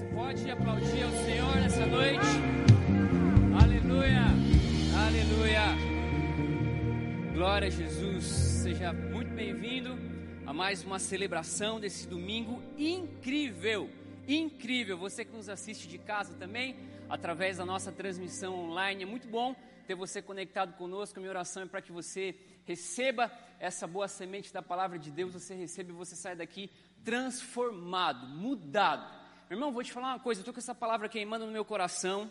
Você pode aplaudir ao Senhor nessa noite? Aleluia! Aleluia! Glória a Jesus! Seja muito bem-vindo a mais uma celebração desse domingo incrível! Incrível! Você que nos assiste de casa também, através da nossa transmissão online, é muito bom ter você conectado conosco. Minha oração é para que você receba essa boa semente da palavra de Deus, você recebe e você sai daqui transformado, mudado. Irmão, vou te falar uma coisa, eu estou com essa palavra queimando no meu coração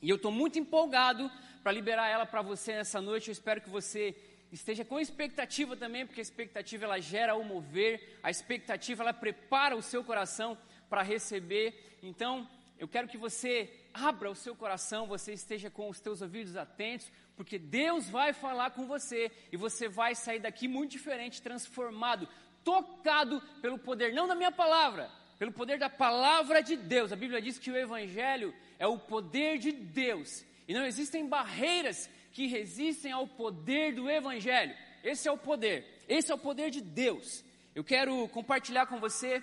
e eu estou muito empolgado para liberar ela para você nessa noite. Eu espero que você esteja com expectativa também, porque a expectativa ela gera o mover, a expectativa ela prepara o seu coração para receber. Então, eu quero que você abra o seu coração, você esteja com os teus ouvidos atentos, porque Deus vai falar com você e você vai sair daqui muito diferente, transformado, tocado pelo poder, não da minha palavra, pelo poder da palavra de Deus. A Bíblia diz que o Evangelho é o poder de Deus e não existem barreiras que resistem ao poder do Evangelho. Esse é o poder, esse é o poder de Deus. Eu quero compartilhar com você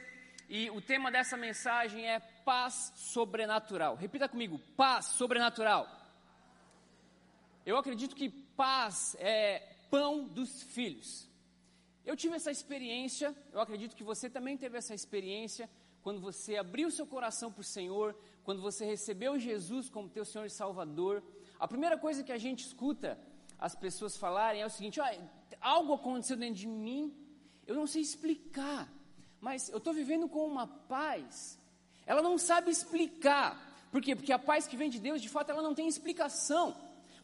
e o tema dessa mensagem é paz sobrenatural. Repita comigo: paz sobrenatural. Eu acredito que paz é pão dos filhos. Eu tive essa experiência, eu acredito que você também teve essa experiência quando você abriu seu coração para o Senhor, quando você recebeu Jesus como teu Senhor e Salvador. A primeira coisa que a gente escuta as pessoas falarem é o seguinte: ah, algo aconteceu dentro de mim, eu não sei explicar, mas eu estou vivendo com uma paz. Ela não sabe explicar. Por quê? Porque a paz que vem de Deus, de fato, ela não tem explicação,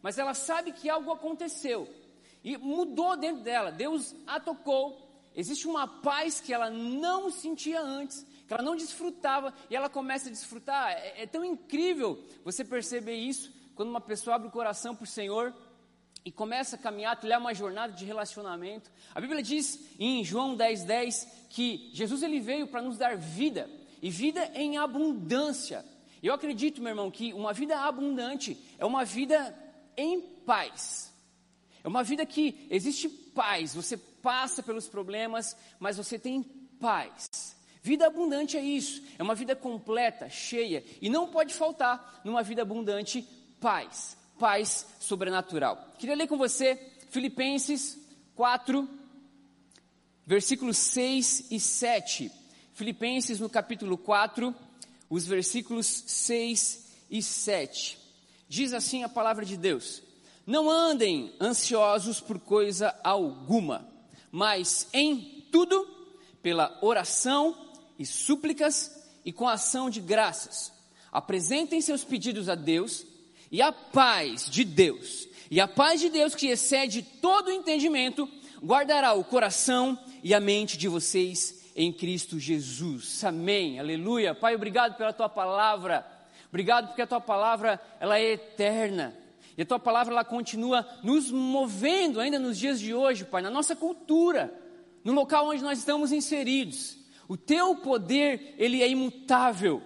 mas ela sabe que algo aconteceu e mudou dentro dela. Deus a tocou. Existe uma paz que ela não sentia antes, que ela não desfrutava, e ela começa a desfrutar. É, é tão incrível você perceber isso quando uma pessoa abre o coração para o Senhor e começa a caminhar, trilhar uma jornada de relacionamento. A Bíblia diz em João 10,10 10, que Jesus ele veio para nos dar vida, e vida em abundância. Eu acredito, meu irmão, que uma vida abundante é uma vida em paz. É uma vida que existe paz, você passa pelos problemas, mas você tem paz. Vida abundante é isso, é uma vida completa, cheia, e não pode faltar numa vida abundante paz, paz sobrenatural. Queria ler com você Filipenses 4, versículos 6 e 7. Filipenses no capítulo 4, os versículos 6 e 7. Diz assim a palavra de Deus: não andem ansiosos por coisa alguma, mas em tudo, pela oração e súplicas e com ação de graças, apresentem seus pedidos a Deus e a paz de Deus, e a paz de Deus que excede todo o entendimento, guardará o coração e a mente de vocês em Cristo Jesus. Amém. Aleluia. Pai, obrigado pela tua palavra. Obrigado porque a tua palavra ela é eterna. E a tua palavra ela continua nos movendo ainda nos dias de hoje, Pai, na nossa cultura, no local onde nós estamos inseridos. O teu poder, ele é imutável.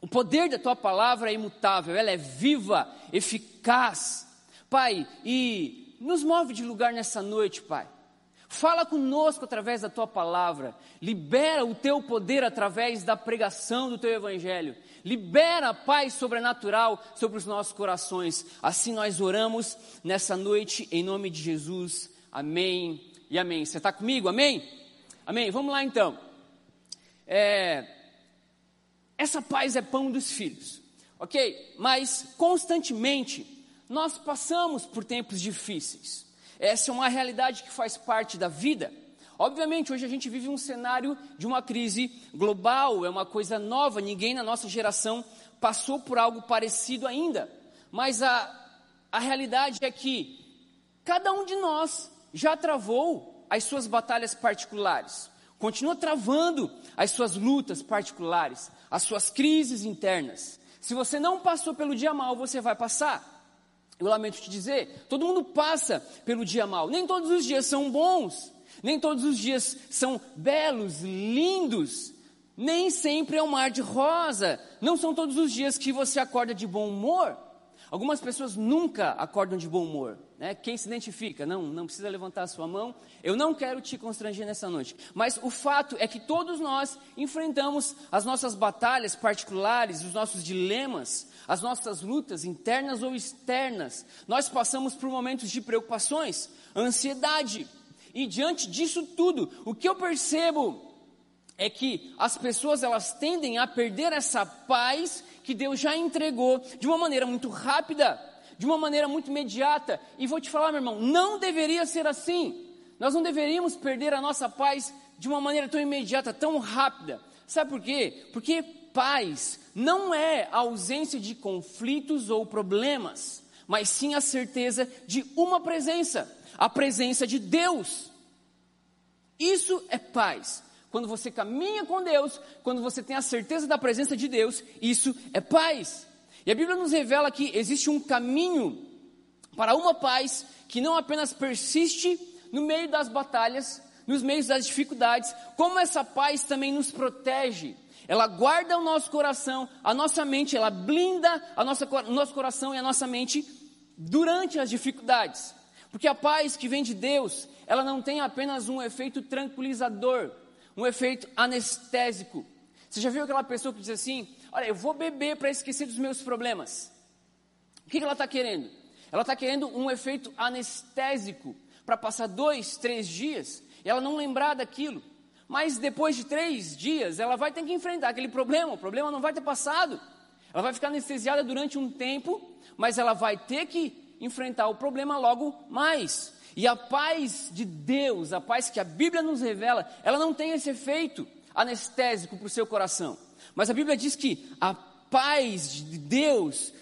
O poder da tua palavra é imutável, ela é viva, eficaz. Pai, e nos move de lugar nessa noite, Pai. Fala conosco através da tua palavra. Libera o teu poder através da pregação do teu evangelho. Libera a paz sobrenatural sobre os nossos corações. Assim nós oramos nessa noite em nome de Jesus. Amém e amém. Você está comigo? Amém? Amém. Vamos lá então. É, essa paz é pão dos filhos, ok? Mas constantemente nós passamos por tempos difíceis. Essa é uma realidade que faz parte da vida. Obviamente, hoje a gente vive um cenário de uma crise global, é uma coisa nova, ninguém na nossa geração passou por algo parecido ainda. Mas a, a realidade é que cada um de nós já travou as suas batalhas particulares, continua travando as suas lutas particulares, as suas crises internas. Se você não passou pelo dia mal, você vai passar. Eu lamento te dizer, todo mundo passa pelo dia mal. Nem todos os dias são bons, nem todos os dias são belos, lindos. Nem sempre é um mar de rosa. Não são todos os dias que você acorda de bom humor. Algumas pessoas nunca acordam de bom humor. Né? Quem se identifica? Não, não precisa levantar a sua mão. Eu não quero te constranger nessa noite. Mas o fato é que todos nós enfrentamos as nossas batalhas particulares, os nossos dilemas, as nossas lutas internas ou externas. Nós passamos por momentos de preocupações, ansiedade. E diante disso tudo, o que eu percebo é que as pessoas elas tendem a perder essa paz que Deus já entregou de uma maneira muito rápida, de uma maneira muito imediata. E vou te falar, meu irmão, não deveria ser assim. Nós não deveríamos perder a nossa paz de uma maneira tão imediata, tão rápida. Sabe por quê? Porque paz não é a ausência de conflitos ou problemas, mas sim a certeza de uma presença, a presença de Deus. Isso é paz. Quando você caminha com Deus, quando você tem a certeza da presença de Deus, isso é paz. E a Bíblia nos revela que existe um caminho para uma paz que não apenas persiste no meio das batalhas, nos meios das dificuldades, como essa paz também nos protege. Ela guarda o nosso coração, a nossa mente, ela blinda a nossa, o nosso coração e a nossa mente durante as dificuldades. Porque a paz que vem de Deus, ela não tem apenas um efeito tranquilizador, um efeito anestésico. Você já viu aquela pessoa que diz assim: Olha, eu vou beber para esquecer dos meus problemas? O que, que ela está querendo? Ela está querendo um efeito anestésico para passar dois, três dias e ela não lembrar daquilo. Mas depois de três dias, ela vai ter que enfrentar aquele problema. O problema não vai ter passado. Ela vai ficar anestesiada durante um tempo, mas ela vai ter que enfrentar o problema logo mais. E a paz de Deus, a paz que a Bíblia nos revela, ela não tem esse efeito anestésico para o seu coração. Mas a Bíblia diz que a paz de Deus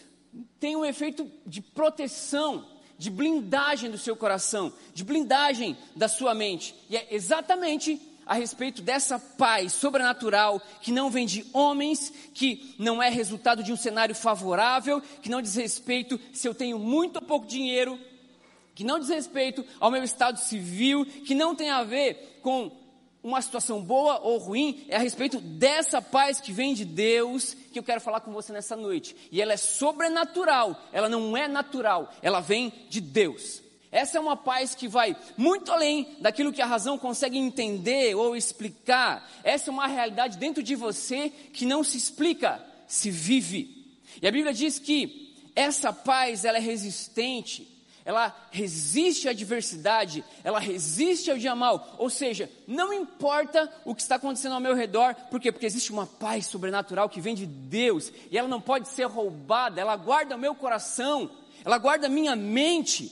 tem um efeito de proteção, de blindagem do seu coração, de blindagem da sua mente. E é exatamente a respeito dessa paz sobrenatural que não vem de homens, que não é resultado de um cenário favorável, que não diz respeito se eu tenho muito ou pouco dinheiro, que não diz respeito ao meu estado civil, que não tem a ver com uma situação boa ou ruim, é a respeito dessa paz que vem de Deus que eu quero falar com você nessa noite. E ela é sobrenatural, ela não é natural, ela vem de Deus. Essa é uma paz que vai muito além daquilo que a razão consegue entender ou explicar. Essa é uma realidade dentro de você que não se explica, se vive. E a Bíblia diz que essa paz ela é resistente ela resiste à adversidade, ela resiste ao dia mal. Ou seja, não importa o que está acontecendo ao meu redor, por quê? Porque existe uma paz sobrenatural que vem de Deus e ela não pode ser roubada, ela guarda o meu coração, ela guarda a minha mente.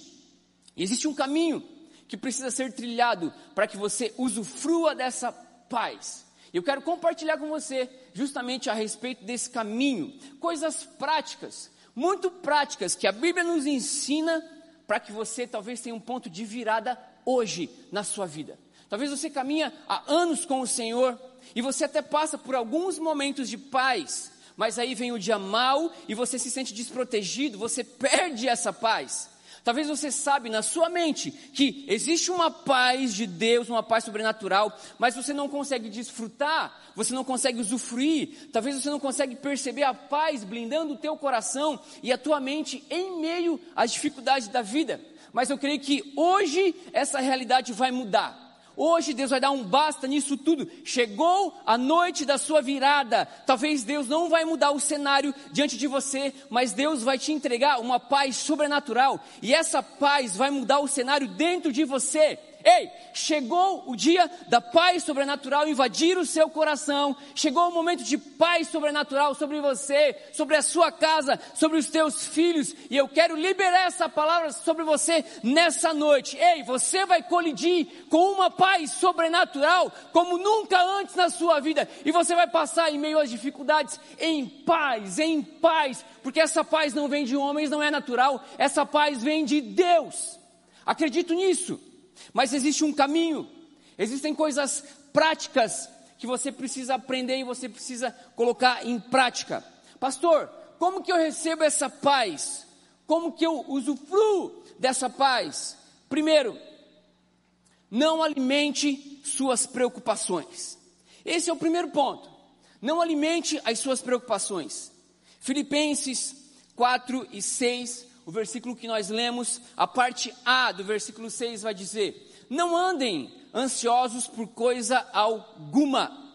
E existe um caminho que precisa ser trilhado para que você usufrua dessa paz. Eu quero compartilhar com você justamente a respeito desse caminho, coisas práticas, muito práticas que a Bíblia nos ensina para que você talvez tenha um ponto de virada hoje na sua vida. Talvez você caminha há anos com o Senhor e você até passa por alguns momentos de paz, mas aí vem o dia mal e você se sente desprotegido, você perde essa paz. Talvez você sabe na sua mente que existe uma paz de Deus, uma paz sobrenatural, mas você não consegue desfrutar, você não consegue usufruir, talvez você não consegue perceber a paz blindando o teu coração e a tua mente em meio às dificuldades da vida. Mas eu creio que hoje essa realidade vai mudar. Hoje Deus vai dar um basta nisso tudo. Chegou a noite da sua virada. Talvez Deus não vai mudar o cenário diante de você, mas Deus vai te entregar uma paz sobrenatural. E essa paz vai mudar o cenário dentro de você. Ei, chegou o dia da paz sobrenatural invadir o seu coração. Chegou o momento de paz sobrenatural sobre você, sobre a sua casa, sobre os teus filhos. E eu quero liberar essa palavra sobre você nessa noite. Ei, você vai colidir com uma paz sobrenatural como nunca antes na sua vida. E você vai passar em meio às dificuldades em paz, em paz. Porque essa paz não vem de homens, não é natural. Essa paz vem de Deus. Acredito nisso. Mas existe um caminho, existem coisas práticas que você precisa aprender e você precisa colocar em prática. Pastor, como que eu recebo essa paz? Como que eu usufruo dessa paz? Primeiro, não alimente suas preocupações. Esse é o primeiro ponto. Não alimente as suas preocupações. Filipenses 4 e 6, o versículo que nós lemos, a parte A do versículo 6 vai dizer: Não andem ansiosos por coisa alguma.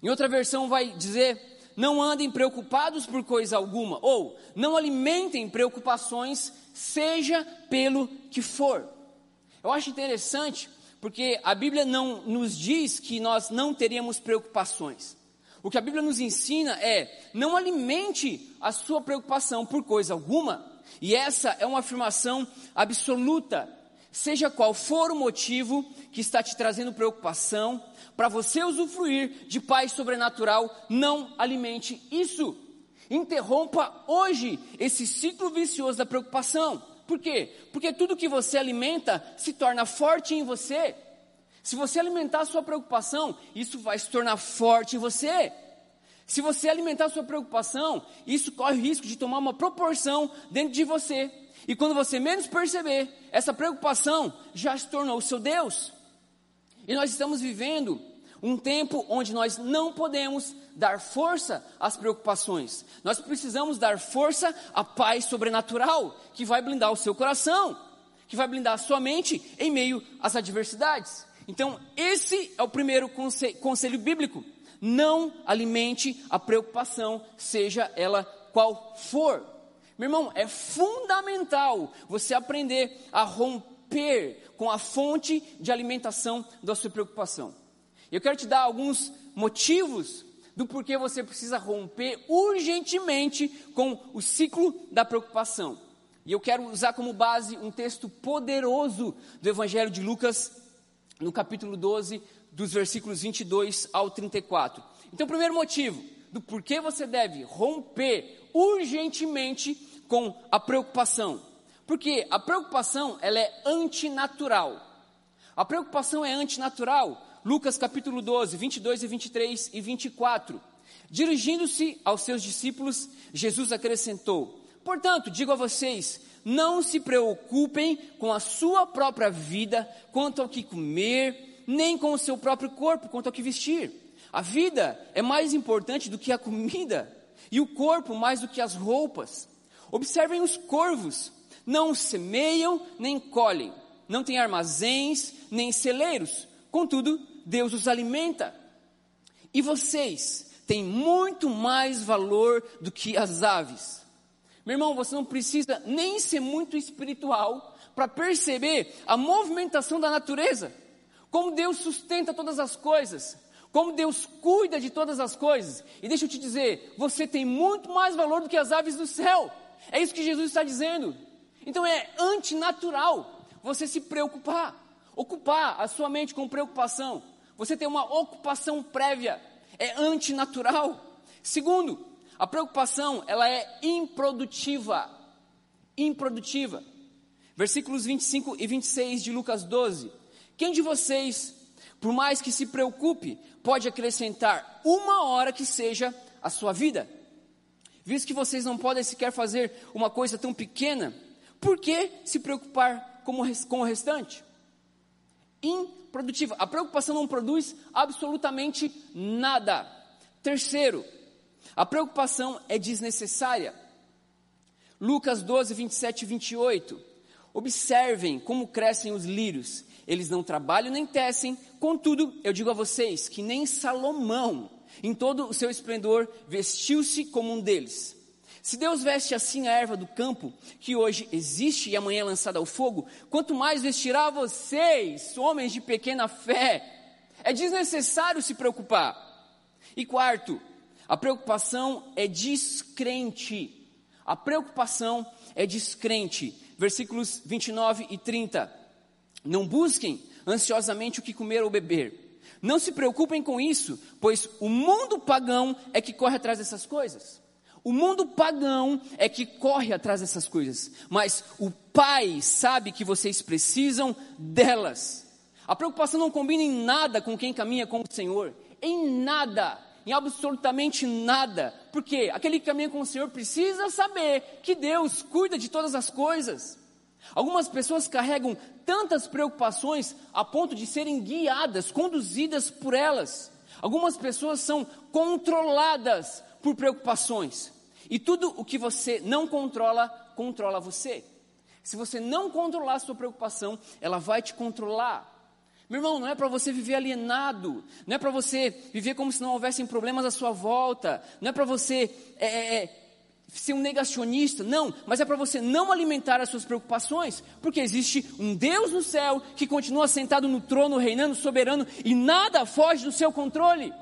Em outra versão vai dizer: Não andem preocupados por coisa alguma, ou não alimentem preocupações, seja pelo que for. Eu acho interessante porque a Bíblia não nos diz que nós não teríamos preocupações. O que a Bíblia nos ensina é: não alimente a sua preocupação por coisa alguma, e essa é uma afirmação absoluta. Seja qual for o motivo que está te trazendo preocupação, para você usufruir de paz sobrenatural, não alimente isso. Interrompa hoje esse ciclo vicioso da preocupação. Por quê? Porque tudo que você alimenta se torna forte em você. Se você alimentar a sua preocupação, isso vai se tornar forte em você. Se você alimentar sua preocupação, isso corre o risco de tomar uma proporção dentro de você. E quando você menos perceber, essa preocupação já se tornou o seu Deus. E nós estamos vivendo um tempo onde nós não podemos dar força às preocupações. Nós precisamos dar força à paz sobrenatural, que vai blindar o seu coração, que vai blindar a sua mente em meio às adversidades. Então, esse é o primeiro conselho bíblico. Não alimente a preocupação, seja ela qual for. Meu irmão, é fundamental você aprender a romper com a fonte de alimentação da sua preocupação. Eu quero te dar alguns motivos do porquê você precisa romper urgentemente com o ciclo da preocupação. E eu quero usar como base um texto poderoso do Evangelho de Lucas, no capítulo 12, dos versículos 22 ao 34. Então, o primeiro motivo do porquê você deve romper urgentemente com a preocupação. Porque a preocupação, ela é antinatural. A preocupação é antinatural. Lucas capítulo 12, 22 e 23 e 24. Dirigindo-se aos seus discípulos, Jesus acrescentou: Portanto, digo a vocês, não se preocupem com a sua própria vida, quanto ao que comer, nem com o seu próprio corpo, quanto ao que vestir. A vida é mais importante do que a comida, e o corpo mais do que as roupas. Observem os corvos, não semeiam nem colhem, não têm armazéns nem celeiros, contudo, Deus os alimenta. E vocês têm muito mais valor do que as aves. Meu irmão, você não precisa nem ser muito espiritual para perceber a movimentação da natureza. Como Deus sustenta todas as coisas. Como Deus cuida de todas as coisas. E deixa eu te dizer, você tem muito mais valor do que as aves do céu. É isso que Jesus está dizendo. Então é antinatural você se preocupar. Ocupar a sua mente com preocupação você tem uma ocupação prévia, é antinatural. Segundo, a preocupação, ela é improdutiva. Improdutiva. Versículos 25 e 26 de Lucas 12. Quem de vocês, por mais que se preocupe, pode acrescentar uma hora que seja a sua vida? Visto que vocês não podem sequer fazer uma coisa tão pequena, por que se preocupar com o restante? improdutiva. A preocupação não produz absolutamente nada. Terceiro, a preocupação é desnecessária. Lucas 12, 27 e 28. Observem como crescem os lírios. Eles não trabalham nem tecem. Contudo, eu digo a vocês que nem Salomão, em todo o seu esplendor, vestiu-se como um deles. Se Deus veste assim a erva do campo, que hoje existe e amanhã é lançada ao fogo, quanto mais vestirá vocês, homens de pequena fé. É desnecessário se preocupar. E quarto, a preocupação é descrente. A preocupação é descrente. Versículos 29 e 30. Não busquem ansiosamente o que comer ou beber. Não se preocupem com isso, pois o mundo pagão é que corre atrás dessas coisas. O mundo pagão é que corre atrás dessas coisas, mas o Pai sabe que vocês precisam delas. A preocupação não combina em nada com quem caminha com o Senhor, em nada, em absolutamente nada, porque aquele que caminha com o Senhor precisa saber que Deus cuida de todas as coisas. Algumas pessoas carregam tantas preocupações a ponto de serem guiadas, conduzidas por elas. Algumas pessoas são controladas por preocupações. E tudo o que você não controla, controla você. Se você não controlar a sua preocupação, ela vai te controlar. Meu irmão, não é para você viver alienado, não é para você viver como se não houvessem problemas à sua volta, não é para você é, é, é ser um negacionista, não, mas é para você não alimentar as suas preocupações, porque existe um Deus no céu que continua sentado no trono, reinando soberano e nada foge do seu controle.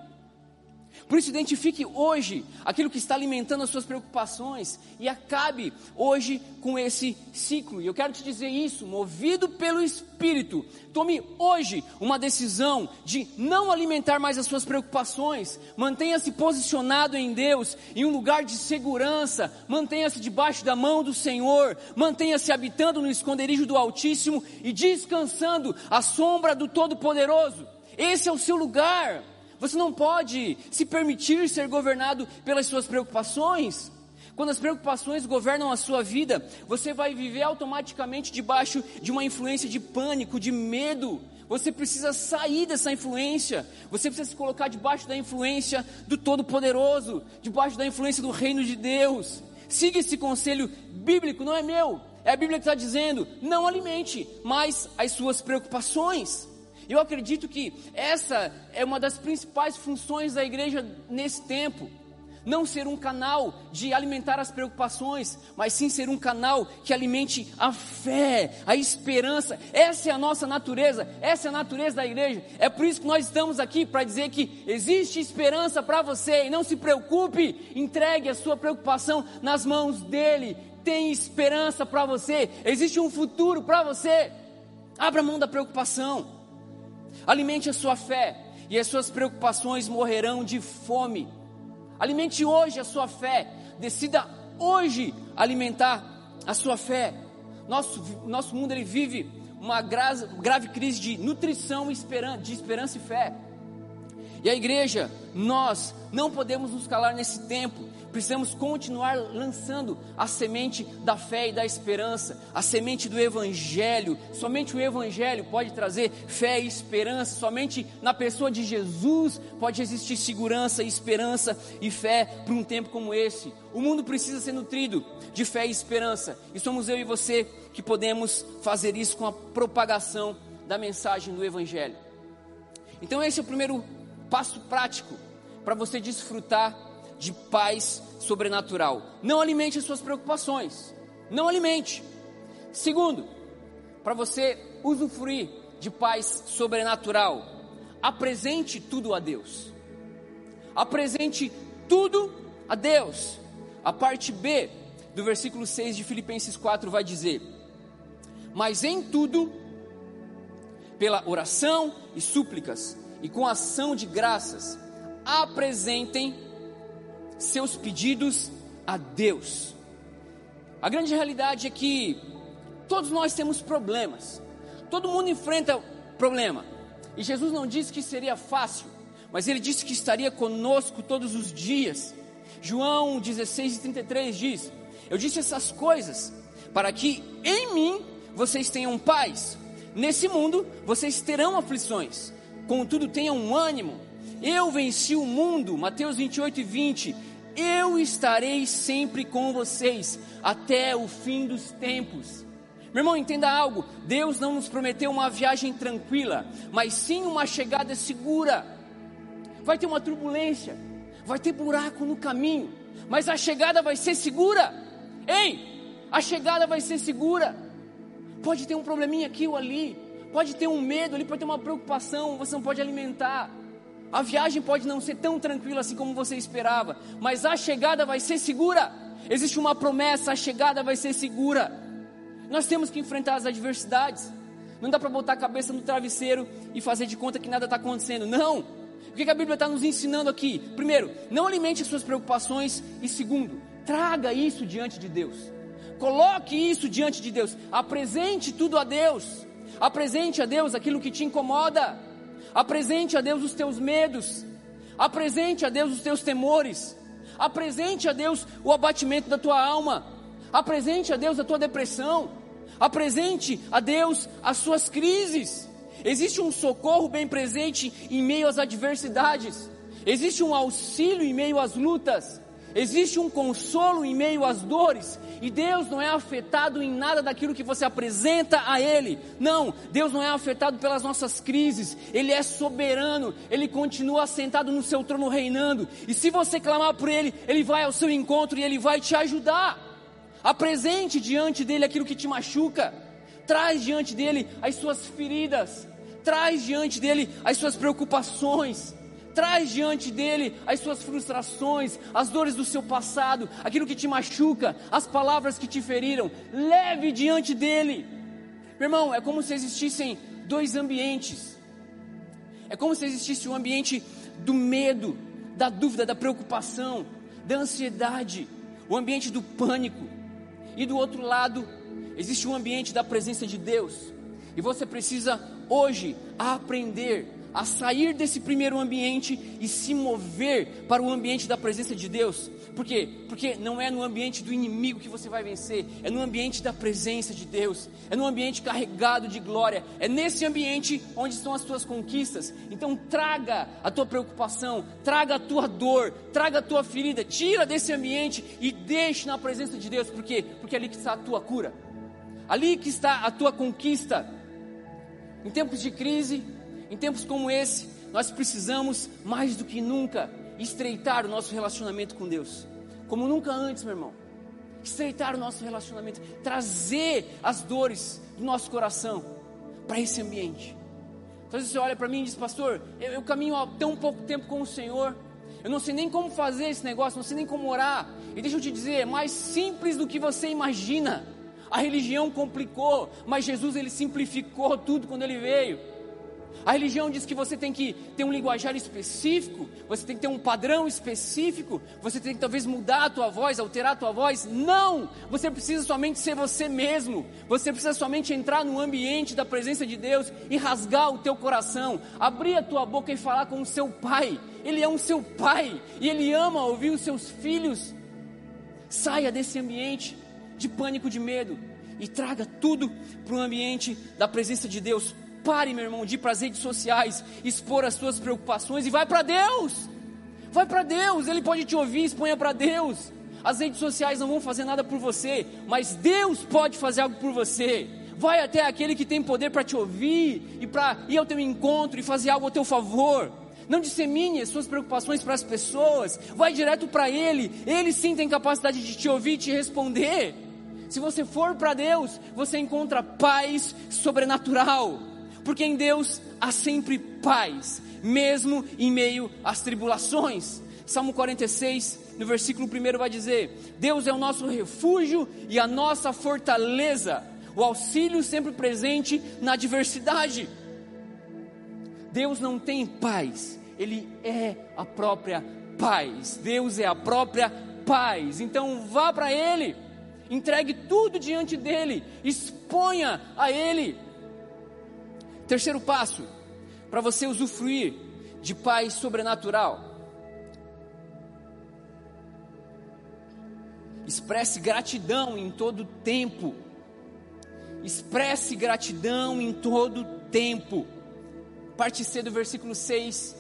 Por isso, identifique hoje aquilo que está alimentando as suas preocupações e acabe hoje com esse ciclo. E eu quero te dizer isso, movido pelo Espírito. Tome hoje uma decisão de não alimentar mais as suas preocupações. Mantenha-se posicionado em Deus, em um lugar de segurança. Mantenha-se debaixo da mão do Senhor. Mantenha-se habitando no esconderijo do Altíssimo e descansando à sombra do Todo-Poderoso. Esse é o seu lugar. Você não pode se permitir ser governado pelas suas preocupações. Quando as preocupações governam a sua vida, você vai viver automaticamente debaixo de uma influência de pânico, de medo. Você precisa sair dessa influência. Você precisa se colocar debaixo da influência do Todo-Poderoso, debaixo da influência do Reino de Deus. Siga esse conselho bíblico, não é meu. É a Bíblia que está dizendo: não alimente mais as suas preocupações. Eu acredito que essa é uma das principais funções da igreja nesse tempo. Não ser um canal de alimentar as preocupações, mas sim ser um canal que alimente a fé, a esperança. Essa é a nossa natureza, essa é a natureza da igreja. É por isso que nós estamos aqui para dizer que existe esperança para você e não se preocupe, entregue a sua preocupação nas mãos dele. Tem esperança para você, existe um futuro para você. Abra mão da preocupação. Alimente a sua fé e as suas preocupações morrerão de fome. Alimente hoje a sua fé. Decida hoje alimentar a sua fé. Nosso, nosso mundo ele vive uma grave, grave crise de nutrição de esperança e fé. E a igreja, nós não podemos nos calar nesse tempo precisamos continuar lançando a semente da fé e da esperança, a semente do Evangelho. Somente o Evangelho pode trazer fé e esperança, somente na pessoa de Jesus pode existir segurança, esperança e fé para um tempo como esse. O mundo precisa ser nutrido de fé e esperança, e somos eu e você que podemos fazer isso com a propagação da mensagem do Evangelho. Então, esse é o primeiro passo prático para você desfrutar de paz sobrenatural. Não alimente as suas preocupações. Não alimente. Segundo, para você usufruir de paz sobrenatural, apresente tudo a Deus. Apresente tudo a Deus. A parte B do versículo 6 de Filipenses 4 vai dizer: Mas em tudo, pela oração e súplicas e com ação de graças, apresentem seus pedidos a Deus. A grande realidade é que todos nós temos problemas, todo mundo enfrenta problema, e Jesus não disse que seria fácil, mas ele disse que estaria conosco todos os dias. João 16 33 diz: Eu disse essas coisas para que em mim vocês tenham paz. Nesse mundo vocês terão aflições, contudo tenham um ânimo. Eu venci o mundo. Mateus 28 e 20 eu estarei sempre com vocês até o fim dos tempos. Meu irmão, entenda algo: Deus não nos prometeu uma viagem tranquila, mas sim uma chegada segura. Vai ter uma turbulência, vai ter buraco no caminho, mas a chegada vai ser segura. Ei, a chegada vai ser segura. Pode ter um probleminha aqui ou ali, pode ter um medo ali, pode ter uma preocupação, você não pode alimentar. A viagem pode não ser tão tranquila assim como você esperava, mas a chegada vai ser segura. Existe uma promessa, a chegada vai ser segura. Nós temos que enfrentar as adversidades. Não dá para botar a cabeça no travesseiro e fazer de conta que nada está acontecendo. Não. O que a Bíblia está nos ensinando aqui? Primeiro, não alimente as suas preocupações. E segundo, traga isso diante de Deus. Coloque isso diante de Deus. Apresente tudo a Deus. Apresente a Deus aquilo que te incomoda. Apresente a Deus os teus medos. Apresente a Deus os teus temores. Apresente a Deus o abatimento da tua alma. Apresente a Deus a tua depressão. Apresente a Deus as suas crises. Existe um socorro bem presente em meio às adversidades. Existe um auxílio em meio às lutas. Existe um consolo em meio às dores, e Deus não é afetado em nada daquilo que você apresenta a Ele. Não, Deus não é afetado pelas nossas crises, Ele é soberano, Ele continua sentado no seu trono reinando, e se você clamar por Ele, Ele vai ao seu encontro e Ele vai te ajudar. Apresente diante dele aquilo que te machuca, traz diante dele as suas feridas, traz diante dele as suas preocupações Traz diante dele as suas frustrações, as dores do seu passado, aquilo que te machuca, as palavras que te feriram. Leve diante dele. Meu irmão, é como se existissem dois ambientes. É como se existisse um ambiente do medo, da dúvida, da preocupação, da ansiedade, o ambiente do pânico. E do outro lado, existe um ambiente da presença de Deus. E você precisa hoje aprender a sair desse primeiro ambiente e se mover para o ambiente da presença de Deus. Por quê? Porque não é no ambiente do inimigo que você vai vencer, é no ambiente da presença de Deus, é no ambiente carregado de glória, é nesse ambiente onde estão as tuas conquistas. Então traga a tua preocupação, traga a tua dor, traga a tua ferida, tira desse ambiente e deixe na presença de Deus. Por quê? Porque é ali que está a tua cura. Ali que está a tua conquista. Em tempos de crise, em tempos como esse, nós precisamos mais do que nunca estreitar o nosso relacionamento com Deus, como nunca antes, meu irmão. Estreitar o nosso relacionamento, trazer as dores do nosso coração para esse ambiente. Então você olha para mim e diz, pastor, eu, eu caminho há tão pouco tempo com o Senhor, eu não sei nem como fazer esse negócio, não sei nem como orar. E deixa eu te dizer, é mais simples do que você imagina. A religião complicou, mas Jesus ele simplificou tudo quando ele veio. A religião diz que você tem que ter um linguajar específico, você tem que ter um padrão específico, você tem que talvez mudar a tua voz, alterar a tua voz. Não! Você precisa somente ser você mesmo. Você precisa somente entrar no ambiente da presença de Deus e rasgar o teu coração, abrir a tua boca e falar com o seu pai. Ele é um seu pai e ele ama ouvir os seus filhos. Saia desse ambiente de pânico, de medo e traga tudo para o ambiente da presença de Deus Pare, meu irmão, de ir para as redes sociais, expor as suas preocupações e vai para Deus. Vai para Deus, Ele pode te ouvir, exponha para Deus. As redes sociais não vão fazer nada por você, mas Deus pode fazer algo por você. Vai até aquele que tem poder para te ouvir e para ir ao teu encontro e fazer algo a teu favor. Não dissemine as suas preocupações para as pessoas. Vai direto para Ele. Ele sim tem capacidade de te ouvir e te responder. Se você for para Deus, você encontra paz sobrenatural porque em Deus há sempre paz, mesmo em meio às tribulações. Salmo 46, no versículo 1 vai dizer: Deus é o nosso refúgio e a nossa fortaleza, o auxílio sempre presente na adversidade. Deus não tem paz, Ele é a própria paz. Deus é a própria paz. Então vá para Ele, entregue tudo diante dEle, exponha a Ele Terceiro passo, para você usufruir de paz sobrenatural. Expresse gratidão em todo tempo. Expresse gratidão em todo tempo. Parte C do versículo 6.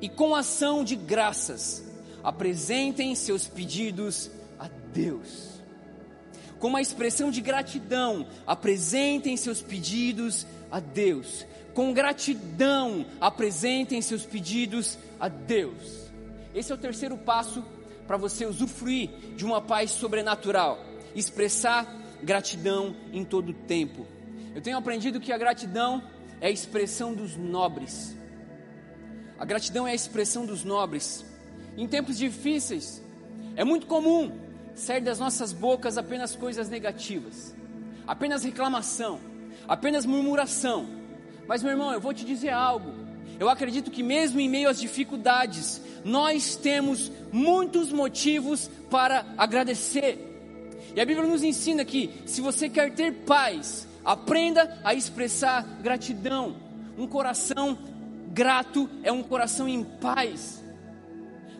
E com ação de graças, apresentem seus pedidos a Deus com uma expressão de gratidão, apresentem seus pedidos a Deus. Com gratidão, apresentem seus pedidos a Deus. Esse é o terceiro passo para você usufruir de uma paz sobrenatural. Expressar gratidão em todo o tempo. Eu tenho aprendido que a gratidão é a expressão dos nobres. A gratidão é a expressão dos nobres. Em tempos difíceis, é muito comum sair das nossas bocas apenas coisas negativas, apenas reclamação, apenas murmuração. Mas, meu irmão, eu vou te dizer algo. Eu acredito que, mesmo em meio às dificuldades, nós temos muitos motivos para agradecer. E a Bíblia nos ensina que, se você quer ter paz, aprenda a expressar gratidão. Um coração grato é um coração em paz.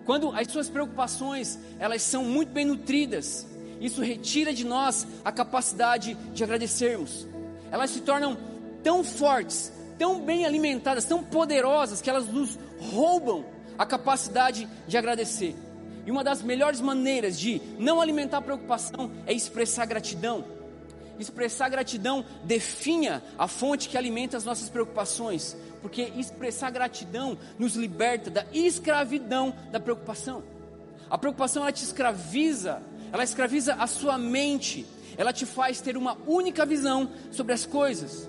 Quando as suas preocupações, elas são muito bem nutridas, isso retira de nós a capacidade de agradecermos. Elas se tornam tão fortes, tão bem alimentadas, tão poderosas que elas nos roubam a capacidade de agradecer. E uma das melhores maneiras de não alimentar preocupação é expressar gratidão. Expressar gratidão definha a fonte que alimenta as nossas preocupações, porque expressar gratidão nos liberta da escravidão da preocupação. A preocupação ela te escraviza, ela escraviza a sua mente, ela te faz ter uma única visão sobre as coisas.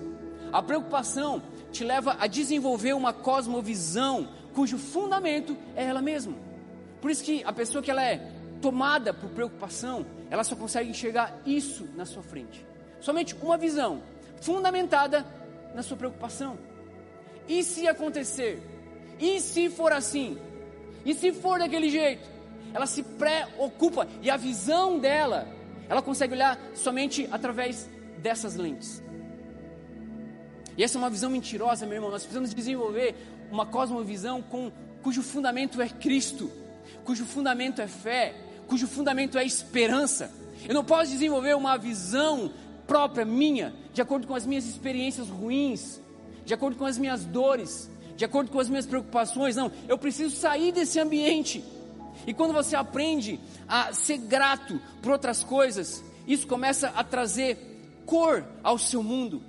A preocupação te leva a desenvolver uma cosmovisão cujo fundamento é ela mesma. Por isso que a pessoa que ela é tomada por preocupação, ela só consegue enxergar isso na sua frente. Somente uma visão fundamentada na sua preocupação. E se acontecer? E se for assim? E se for daquele jeito? Ela se preocupa e a visão dela, ela consegue olhar somente através dessas lentes. E essa é uma visão mentirosa, meu irmão. Nós precisamos desenvolver uma cosmovisão com, cujo fundamento é Cristo, cujo fundamento é fé, cujo fundamento é esperança. Eu não posso desenvolver uma visão própria minha, de acordo com as minhas experiências ruins, de acordo com as minhas dores, de acordo com as minhas preocupações. Não, eu preciso sair desse ambiente. E quando você aprende a ser grato por outras coisas, isso começa a trazer cor ao seu mundo.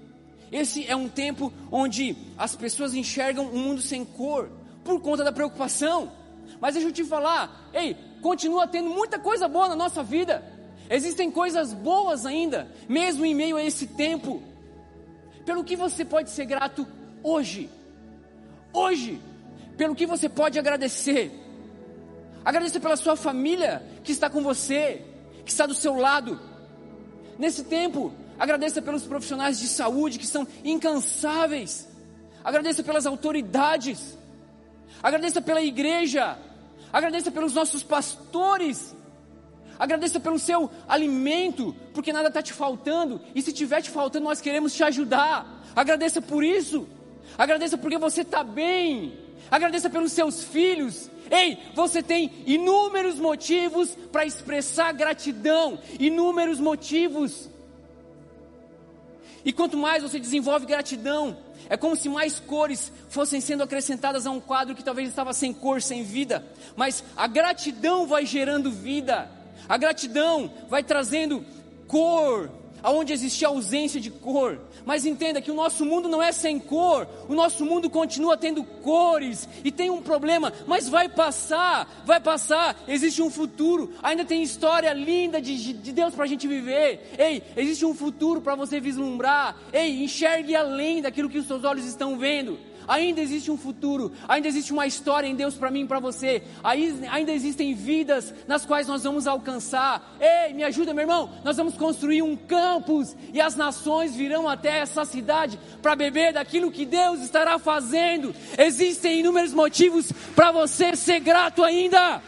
Esse é um tempo onde as pessoas enxergam um mundo sem cor por conta da preocupação. Mas deixa eu te falar, ei, continua tendo muita coisa boa na nossa vida. Existem coisas boas ainda, mesmo em meio a esse tempo. Pelo que você pode ser grato hoje? Hoje, pelo que você pode agradecer? Agradeça pela sua família que está com você, que está do seu lado. Nesse tempo, Agradeça pelos profissionais de saúde que são incansáveis. Agradeça pelas autoridades. Agradeça pela igreja. Agradeça pelos nossos pastores. Agradeça pelo seu alimento, porque nada está te faltando. E se tiver te faltando, nós queremos te ajudar. Agradeça por isso. Agradeça porque você está bem. Agradeça pelos seus filhos. Ei, você tem inúmeros motivos para expressar gratidão, inúmeros motivos. E quanto mais você desenvolve gratidão, é como se mais cores fossem sendo acrescentadas a um quadro que talvez estava sem cor, sem vida. Mas a gratidão vai gerando vida. A gratidão vai trazendo cor, aonde existia ausência de cor. Mas entenda que o nosso mundo não é sem cor, o nosso mundo continua tendo cores e tem um problema, mas vai passar, vai passar. Existe um futuro, ainda tem história linda de, de Deus para a gente viver. Ei, existe um futuro para você vislumbrar. Ei, enxergue além daquilo que os seus olhos estão vendo. Ainda existe um futuro, ainda existe uma história em Deus para mim e para você. Ainda existem vidas nas quais nós vamos alcançar. Ei, me ajuda, meu irmão. Nós vamos construir um campus e as nações virão até essa cidade para beber daquilo que Deus estará fazendo. Existem inúmeros motivos para você ser grato ainda.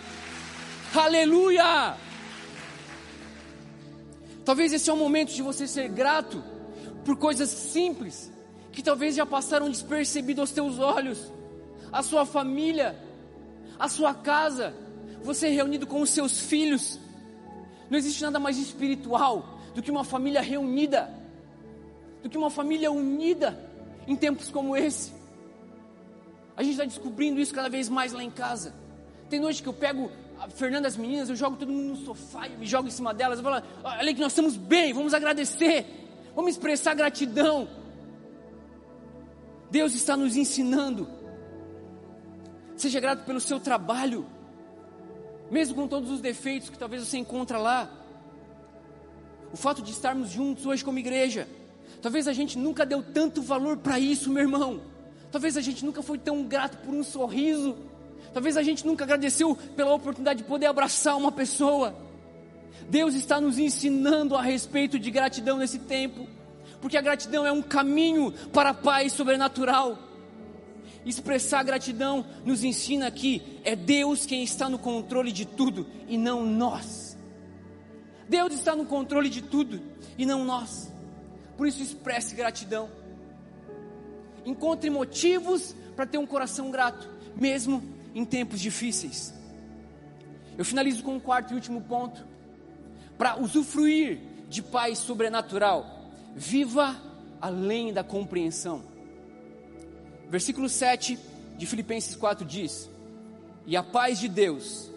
Aleluia! Talvez esse é o momento de você ser grato por coisas simples que talvez já passaram despercebido aos teus olhos, a sua família, a sua casa, você reunido com os seus filhos. Não existe nada mais espiritual do que uma família reunida, do que uma família unida em tempos como esse. A gente está descobrindo isso cada vez mais lá em casa. Tem noite que eu pego a Fernanda as meninas, eu jogo todo mundo no sofá, eu me jogo em cima delas, eu falo, olha que nós estamos bem, vamos agradecer, vamos expressar gratidão. Deus está nos ensinando. Seja grato pelo seu trabalho, mesmo com todos os defeitos que talvez você encontra lá. O fato de estarmos juntos hoje como igreja, talvez a gente nunca deu tanto valor para isso, meu irmão. Talvez a gente nunca foi tão grato por um sorriso. Talvez a gente nunca agradeceu pela oportunidade de poder abraçar uma pessoa. Deus está nos ensinando a respeito de gratidão nesse tempo porque a gratidão é um caminho para a paz sobrenatural. Expressar gratidão nos ensina que é Deus quem está no controle de tudo e não nós. Deus está no controle de tudo e não nós. Por isso, expresse gratidão. Encontre motivos para ter um coração grato, mesmo em tempos difíceis. Eu finalizo com um quarto e último ponto. Para usufruir de paz sobrenatural viva além da compreensão. Versículo 7 de Filipenses 4 diz: E a paz de Deus,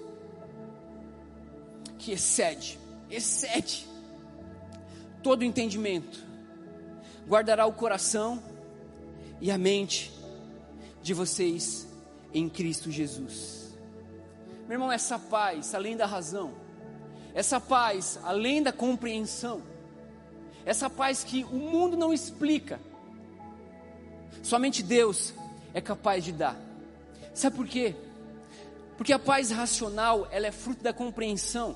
que excede, excede todo entendimento, guardará o coração e a mente de vocês em Cristo Jesus. Meu irmão, essa paz, além da razão, essa paz, além da compreensão, essa paz que o mundo não explica, somente Deus é capaz de dar. Sabe por quê? Porque a paz racional, ela é fruto da compreensão.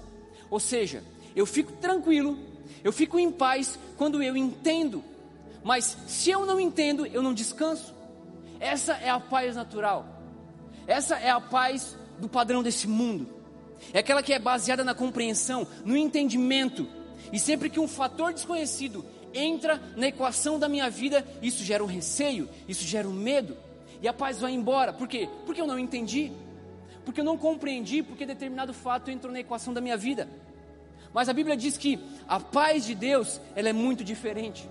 Ou seja, eu fico tranquilo, eu fico em paz quando eu entendo. Mas se eu não entendo, eu não descanso. Essa é a paz natural. Essa é a paz do padrão desse mundo. É aquela que é baseada na compreensão, no entendimento. E sempre que um fator desconhecido entra na equação da minha vida, isso gera um receio, isso gera um medo. E a paz vai embora. Por quê? Porque eu não entendi. Porque eu não compreendi porque determinado fato entrou na equação da minha vida. Mas a Bíblia diz que a paz de Deus, ela é muito diferente.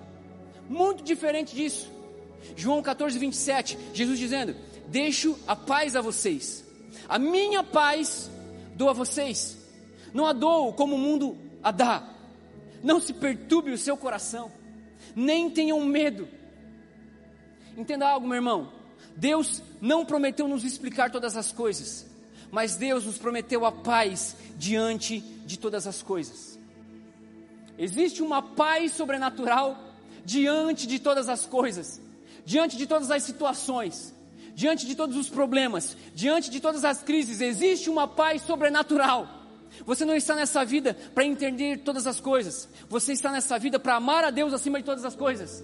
Muito diferente disso. João 14, 27, Jesus dizendo: Deixo a paz a vocês, a minha paz dou a vocês, não a dou como o mundo a dá. Não se perturbe o seu coração, nem tenham medo. Entenda algo, meu irmão. Deus não prometeu nos explicar todas as coisas, mas Deus nos prometeu a paz diante de todas as coisas. Existe uma paz sobrenatural diante de todas as coisas, diante de todas as situações, diante de todos os problemas, diante de todas as crises, existe uma paz sobrenatural. Você não está nessa vida para entender todas as coisas, você está nessa vida para amar a Deus acima de todas as coisas.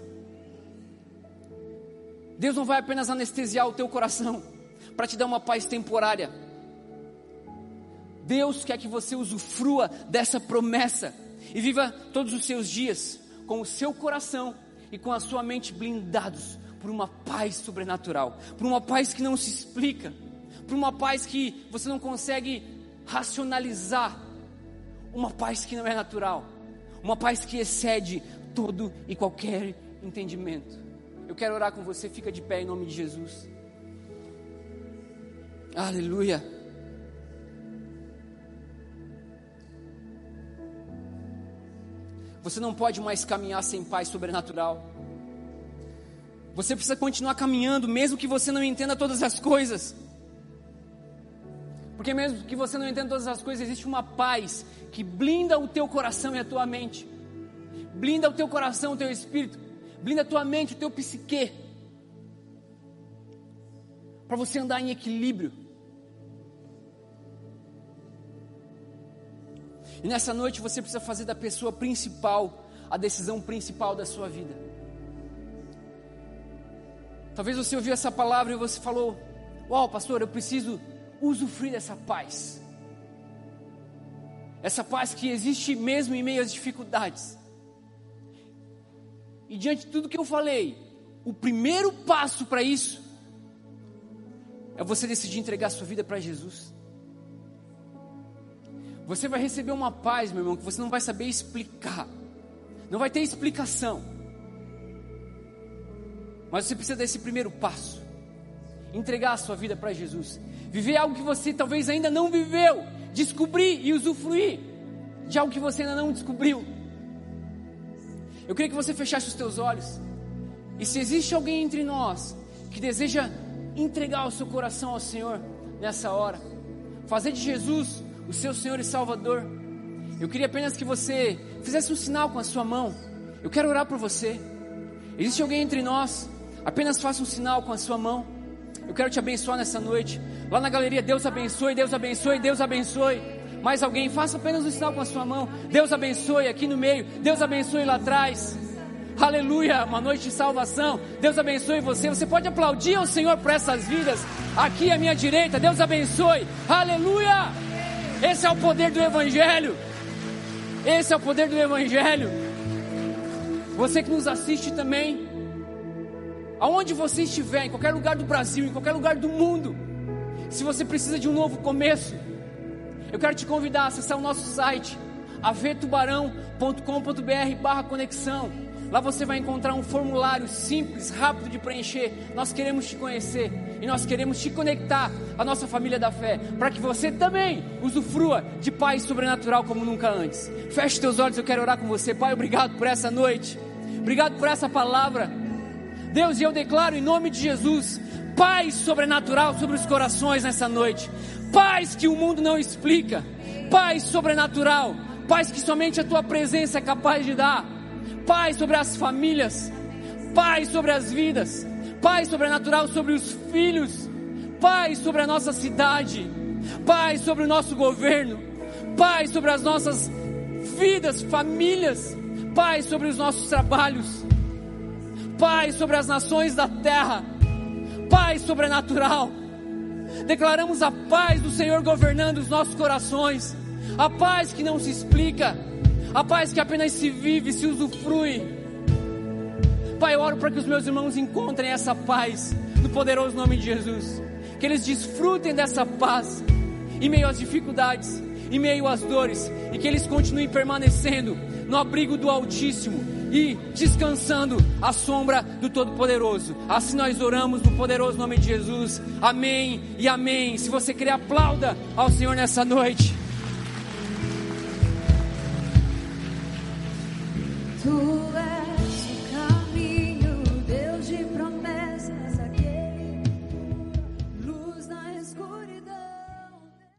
Deus não vai apenas anestesiar o teu coração para te dar uma paz temporária. Deus quer que você usufrua dessa promessa e viva todos os seus dias com o seu coração e com a sua mente blindados por uma paz sobrenatural, por uma paz que não se explica, por uma paz que você não consegue racionalizar, uma paz que não é natural, uma paz que excede todo e qualquer entendimento. Eu quero orar com você, fica de pé em nome de Jesus. Aleluia. Você não pode mais caminhar sem paz sobrenatural. Você precisa continuar caminhando, mesmo que você não entenda todas as coisas. Porque mesmo que você não entenda todas as coisas, existe uma paz que blinda o teu coração e a tua mente. Blinda o teu coração, o teu espírito. Blinda a tua mente, o teu psique. Para você andar em equilíbrio. E nessa noite você precisa fazer da pessoa principal a decisão principal da sua vida. Talvez você ouviu essa palavra e você falou: Uau, pastor, eu preciso usufruir dessa paz. Essa paz que existe mesmo em meio às dificuldades. E diante de tudo que eu falei, o primeiro passo para isso é você decidir entregar sua vida para Jesus. Você vai receber uma paz, meu irmão, que você não vai saber explicar. Não vai ter explicação. Mas você precisa desse primeiro passo. Entregar a sua vida para Jesus. Viver algo que você talvez ainda não viveu. Descobrir e usufruir de algo que você ainda não descobriu. Eu queria que você fechasse os teus olhos. E se existe alguém entre nós que deseja entregar o seu coração ao Senhor nessa hora, fazer de Jesus o seu Senhor e Salvador, eu queria apenas que você fizesse um sinal com a sua mão. Eu quero orar por você. Existe alguém entre nós Apenas faça um sinal com a sua mão. Eu quero te abençoar nessa noite. Lá na galeria, Deus abençoe, Deus abençoe, Deus abençoe. Mais alguém, faça apenas um sinal com a sua mão. Deus abençoe aqui no meio, Deus abençoe lá atrás. Aleluia, uma noite de salvação. Deus abençoe você. Você pode aplaudir ao Senhor por essas vidas. Aqui à minha direita, Deus abençoe. Aleluia! Esse é o poder do Evangelho. Esse é o poder do Evangelho. Você que nos assiste também, aonde você estiver, em qualquer lugar do Brasil, em qualquer lugar do mundo, se você precisa de um novo começo, eu quero te convidar a acessar o nosso site avetubarão.com.br barra conexão. Lá você vai encontrar um formulário simples, rápido de preencher. Nós queremos te conhecer. e nós queremos te conectar à nossa família da fé, para que você também usufrua de paz sobrenatural como nunca antes. Feche teus olhos, eu quero orar com você. Pai, obrigado por essa noite. Obrigado por essa palavra. Deus, e eu declaro em nome de Jesus, paz sobrenatural sobre os corações nessa noite. Paz que o mundo não explica. Paz sobrenatural. Paz que somente a tua presença é capaz de dar. Paz sobre as famílias. Paz sobre as vidas. Paz sobrenatural sobre os filhos. Paz sobre a nossa cidade. Paz sobre o nosso governo. Paz sobre as nossas vidas, famílias. Paz sobre os nossos trabalhos. Paz sobre as nações da terra. Paz sobrenatural. Declaramos a paz do Senhor governando os nossos corações. A paz que não se explica. A paz que apenas se vive, se usufrui. Pai, eu oro para que os meus irmãos encontrem essa paz no poderoso nome de Jesus. Que eles desfrutem dessa paz em meio às dificuldades, em meio às dores, e que eles continuem permanecendo no abrigo do Altíssimo e descansando à sombra do Todo-Poderoso. Assim nós oramos no poderoso nome de Jesus. Amém e amém. Se você quer, aplauda ao Senhor nessa noite. Tu